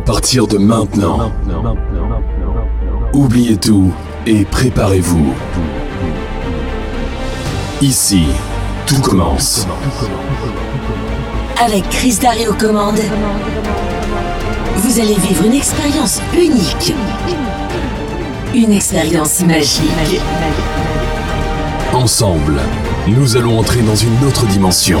À partir de maintenant, oubliez tout et préparez-vous. Ici, tout commence. Avec Chris Darry aux commandes, vous allez vivre une expérience unique. Une expérience magique. Ensemble, nous allons entrer dans une autre dimension.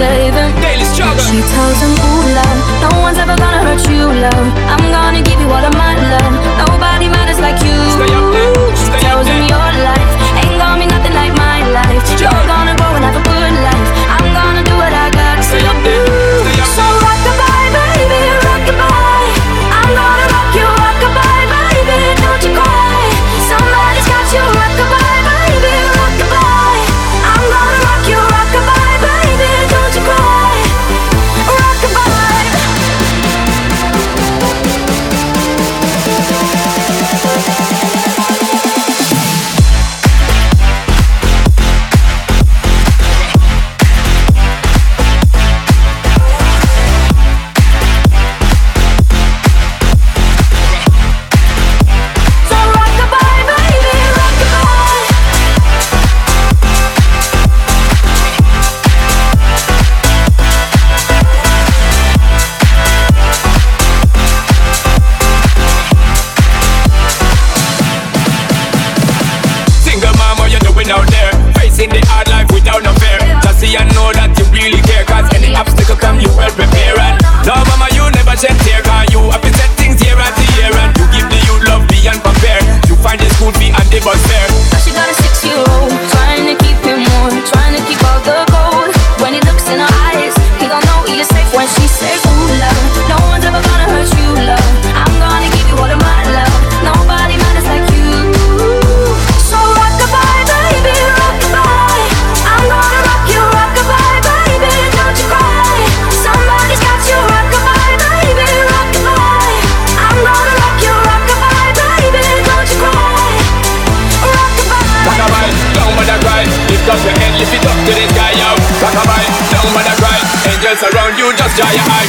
boom you Rock the baby eyes,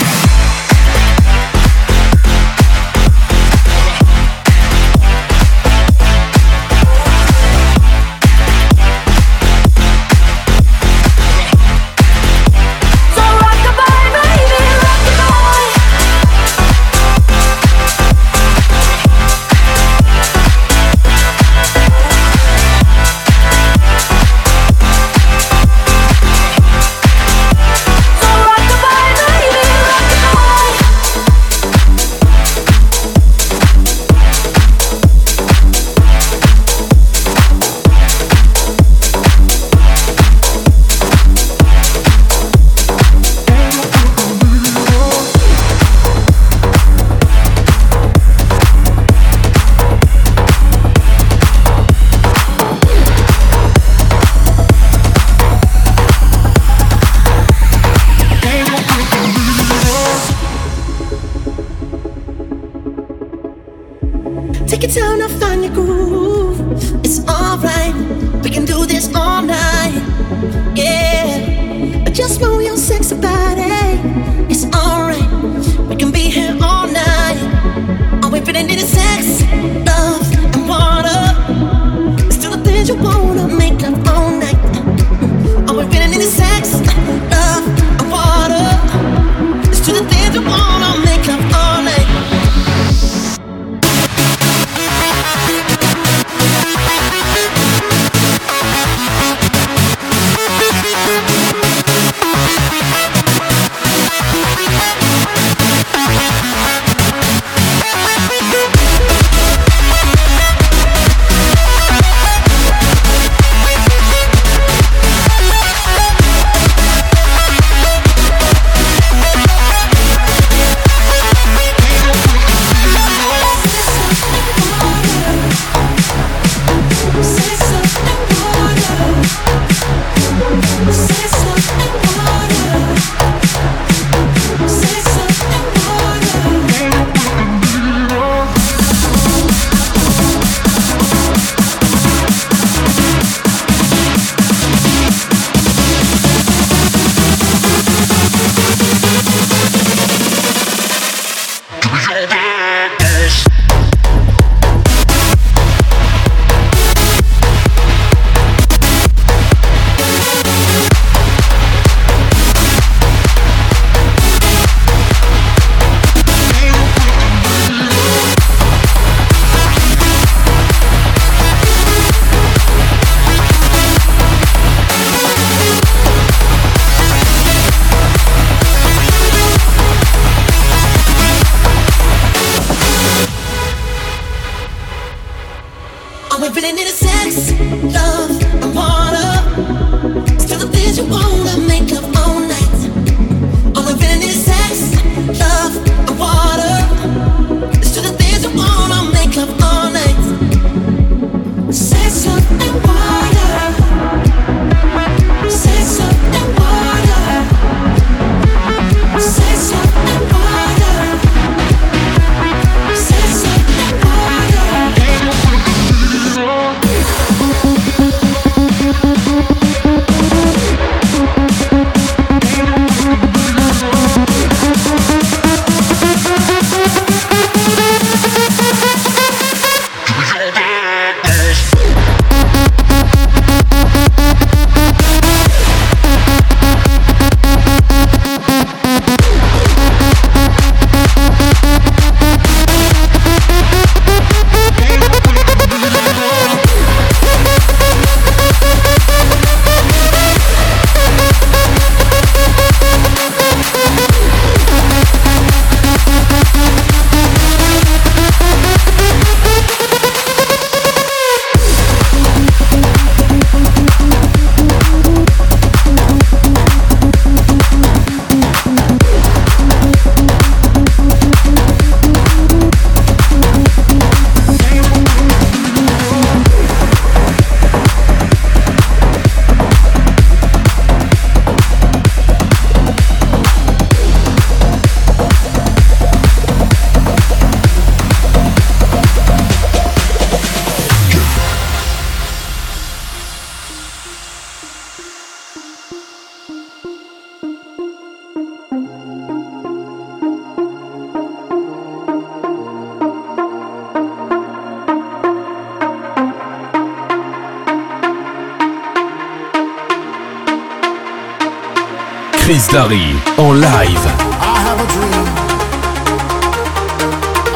Chris Darry en live. I have a dream.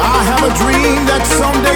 I have a dream that someday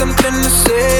something to say.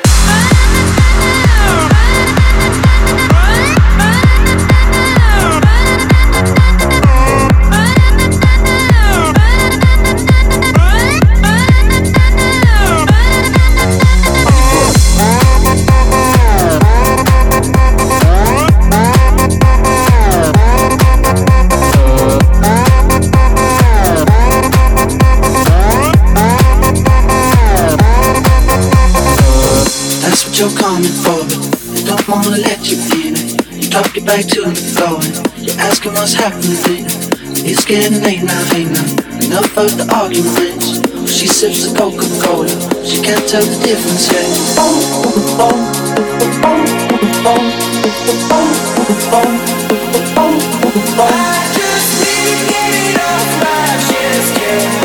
wanna let you in. You dropped your back to the floor. And You're asking what's happening. It's getting late now, hey now Enough of the arguments. She sips the Coca-Cola. She can't tell the difference yet Oh, oh, oh, oh, oh, oh, oh, oh, oh, I just need to get it off my chest, yeah.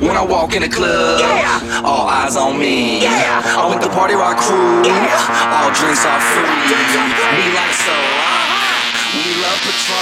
When I walk in the club, all eyes on me. I'm with the party rock crew. All drinks are free. We like so. We love Patron.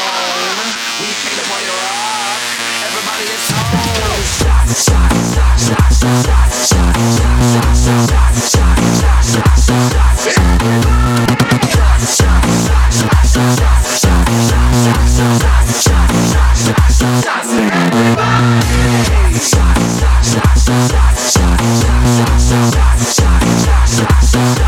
Everybody.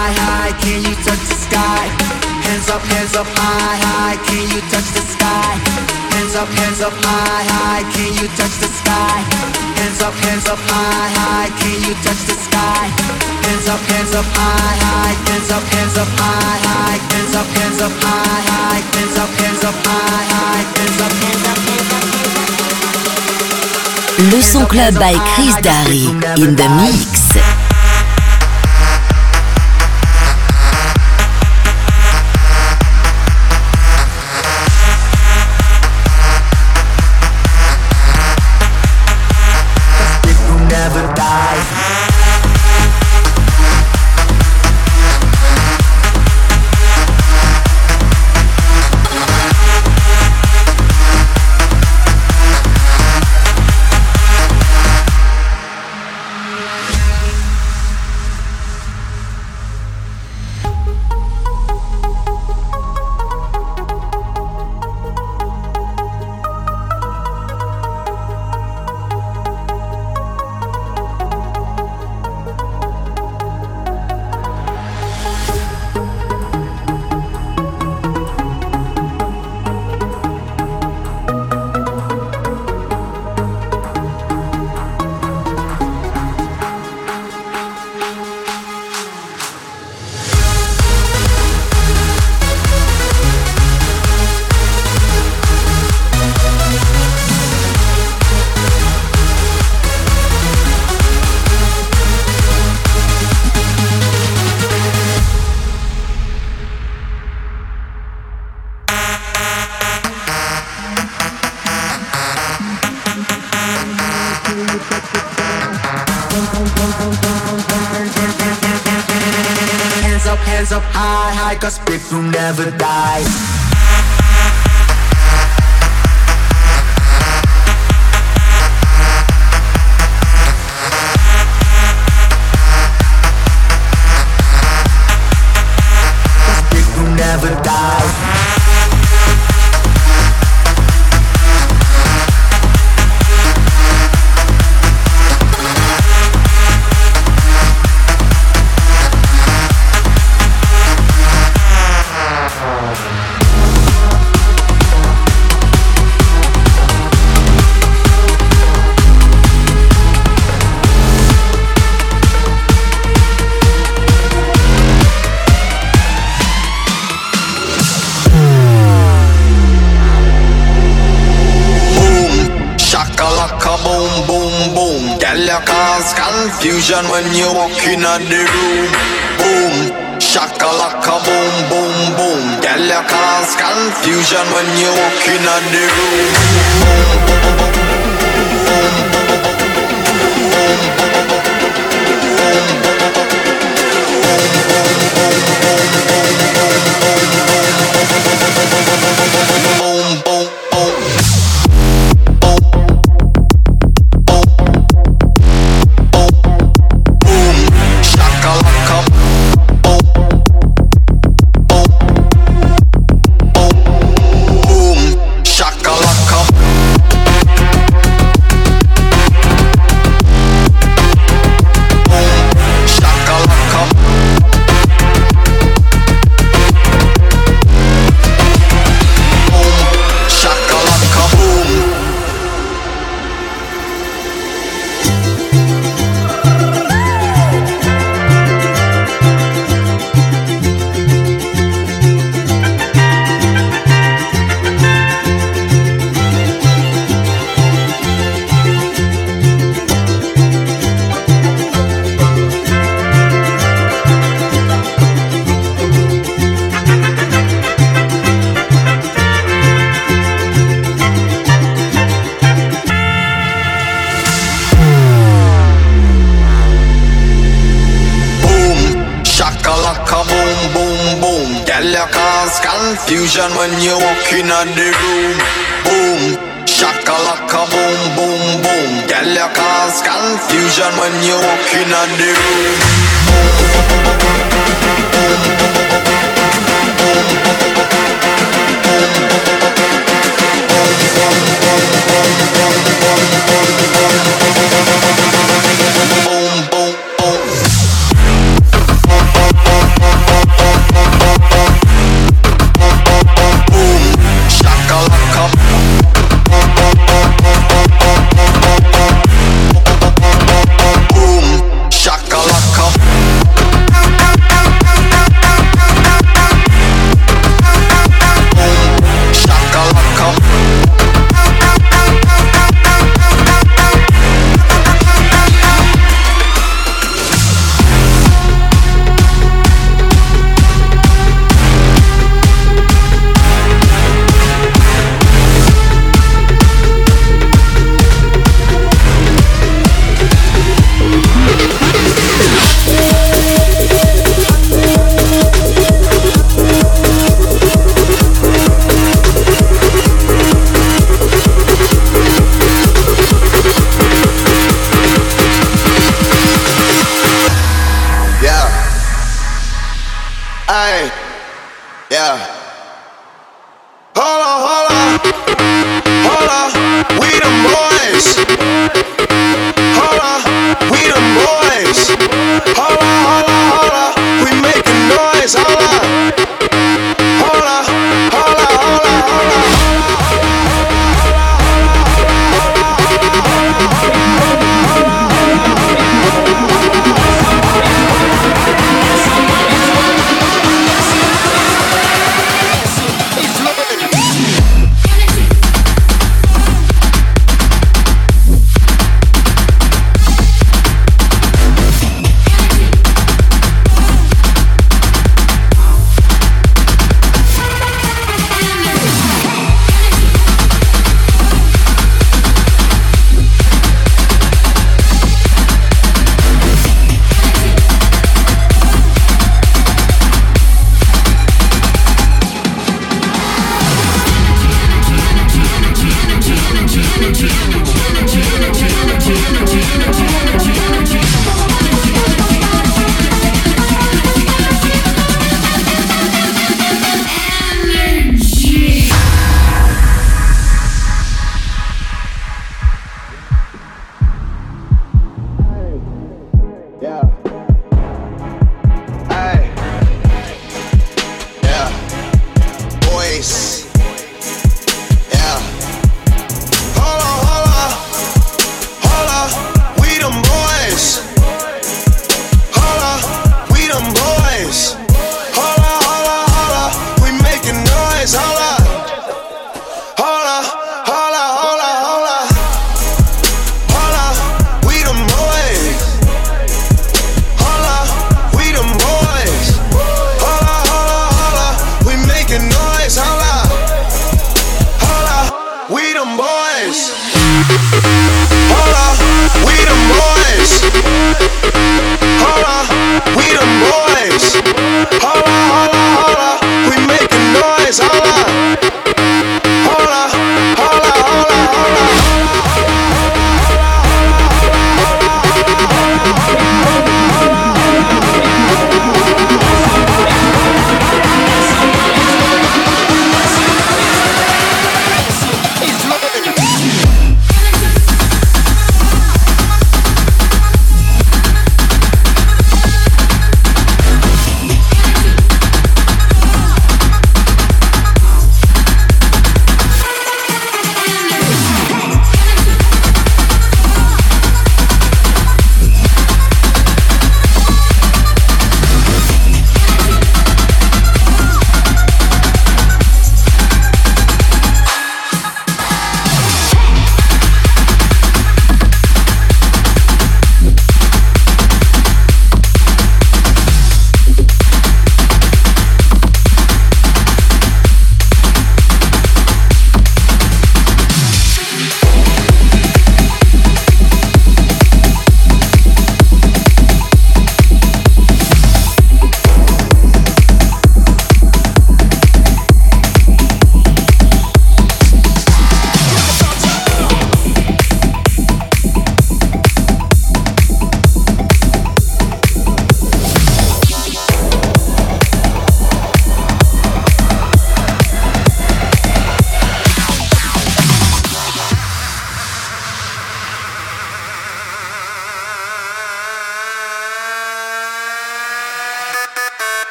just hurt me. Do I get my satisfaction? up, hands up high, high, can you touch the sky? Hands up, hands up high, high, can you touch the sky? Hands up, hands up high, high, can you touch the sky? Hands up, hands up high, high, hands up, hands up high, high, hands up, hands up high, high, hands up, hands up high, high, hands hands hands up, hands up. Le son club by Chris Darry in the mix. Cause Big will never die. Confusion when you walk in the room. Molotov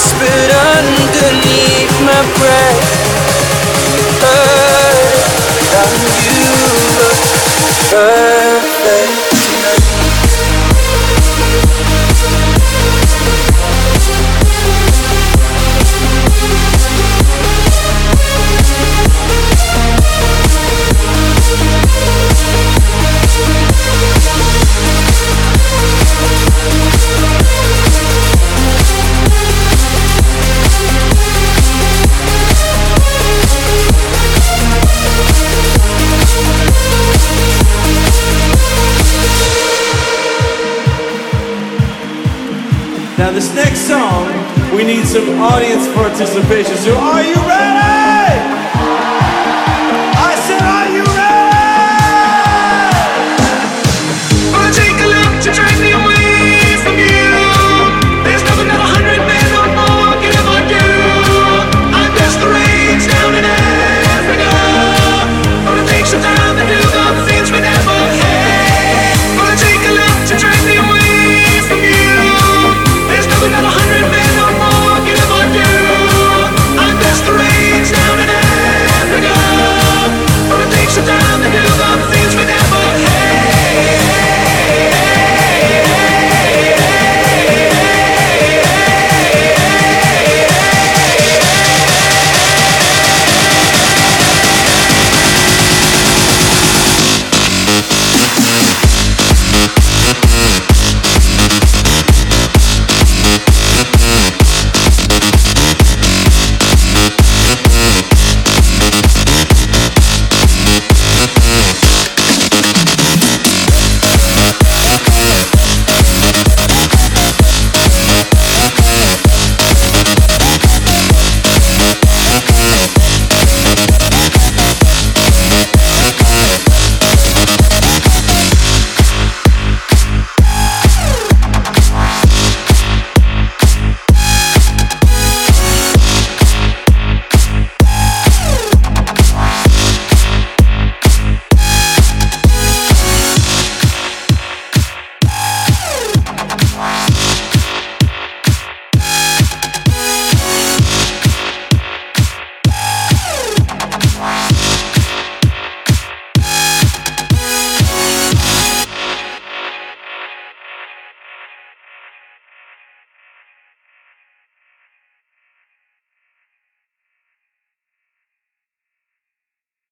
whispered underneath my breath. Heard it, you look perfect. some audience participation. So are you ready?